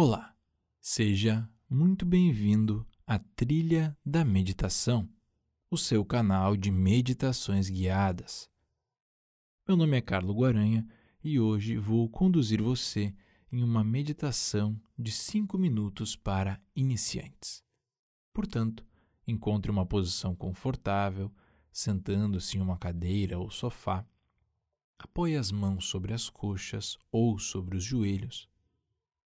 Olá, seja muito bem-vindo à Trilha da Meditação, o seu canal de meditações guiadas. Meu nome é Carlo Guaranha e hoje vou conduzir você em uma meditação de 5 minutos para iniciantes. Portanto, encontre uma posição confortável, sentando-se em uma cadeira ou sofá. Apoie as mãos sobre as coxas ou sobre os joelhos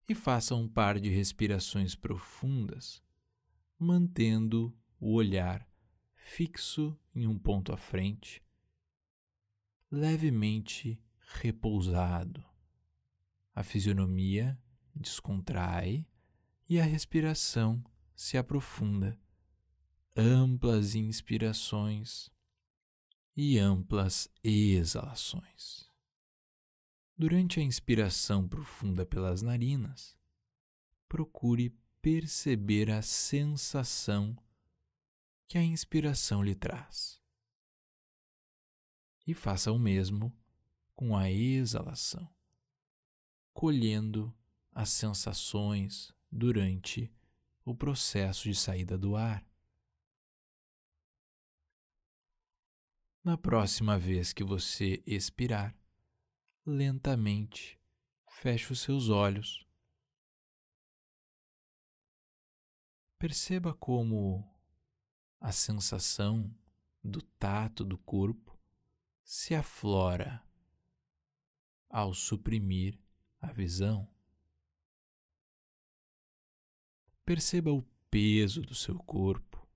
e faça um par de respirações profundas, mantendo o olhar fixo em um ponto à frente, levemente repousado. A fisionomia descontrai e a respiração se aprofunda. Amplas inspirações e amplas exalações. Durante a inspiração profunda pelas narinas, procure perceber a sensação que a inspiração lhe traz. E faça o mesmo com a exalação, colhendo as sensações durante o processo de saída do ar. Na próxima vez que você expirar, lentamente feche os seus olhos. Perceba como a sensação do tato do corpo se aflora ao suprimir a visão. Perceba o peso do seu corpo,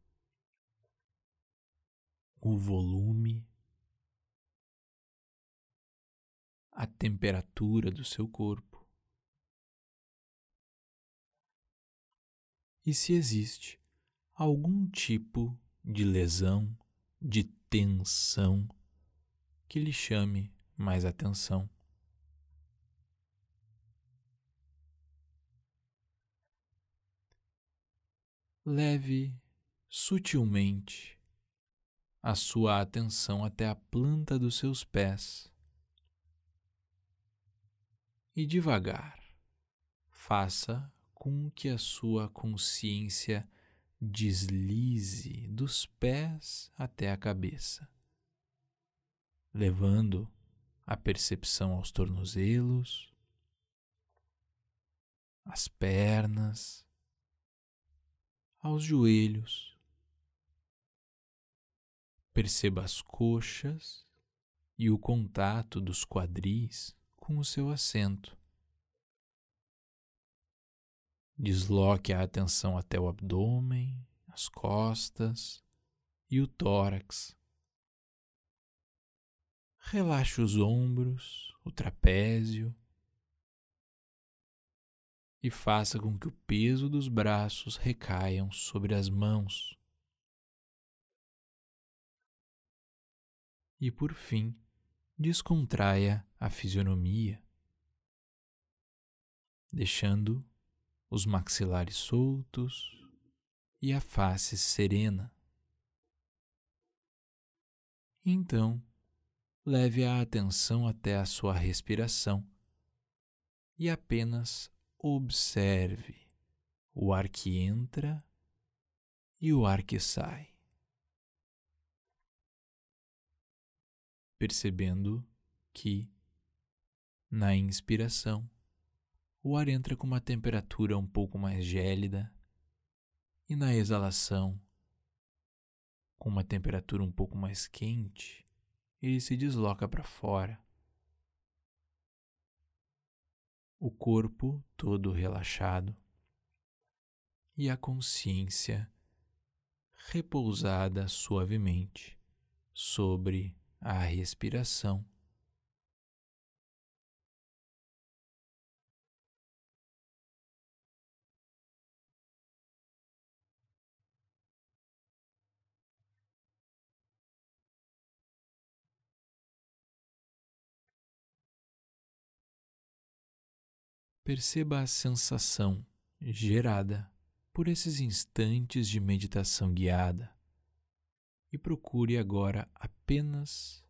o volume a temperatura do seu corpo. E se existe algum tipo de lesão, de tensão que lhe chame mais atenção. Leve sutilmente a sua atenção até a planta dos seus pés e devagar faça com que a sua consciência deslize dos pés até a cabeça, levando a percepção aos tornozelos, às pernas, aos joelhos. Perceba as coxas e o contato dos quadris com o seu assento. Desloque a atenção até o abdômen, as costas e o tórax. Relaxe os ombros, o trapézio e faça com que o peso dos braços recaiam sobre as mãos. E por fim, descontraia a fisionomia, deixando os maxilares soltos e a face serena. Então, leve a atenção até a sua respiração e apenas observe o ar que entra e o ar que sai. percebendo que, na inspiração, o ar entra com uma temperatura um pouco mais gélida e na exalação, com uma temperatura um pouco mais quente, ele se desloca para fora. O corpo todo relaxado e a consciência repousada suavemente sobre a respiração. Perceba a sensação gerada por esses instantes de meditação guiada e procure agora apenas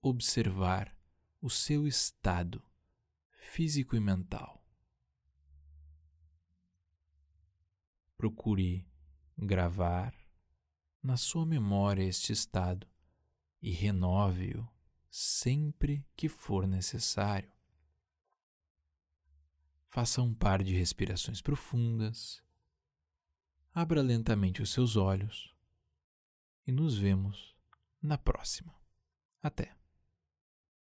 observar o seu estado físico e mental. procure gravar na sua memória este estado e renove-o sempre que for necessário. Faça um par de respirações profundas, abra lentamente os seus olhos e nos vemos na próxima. Até!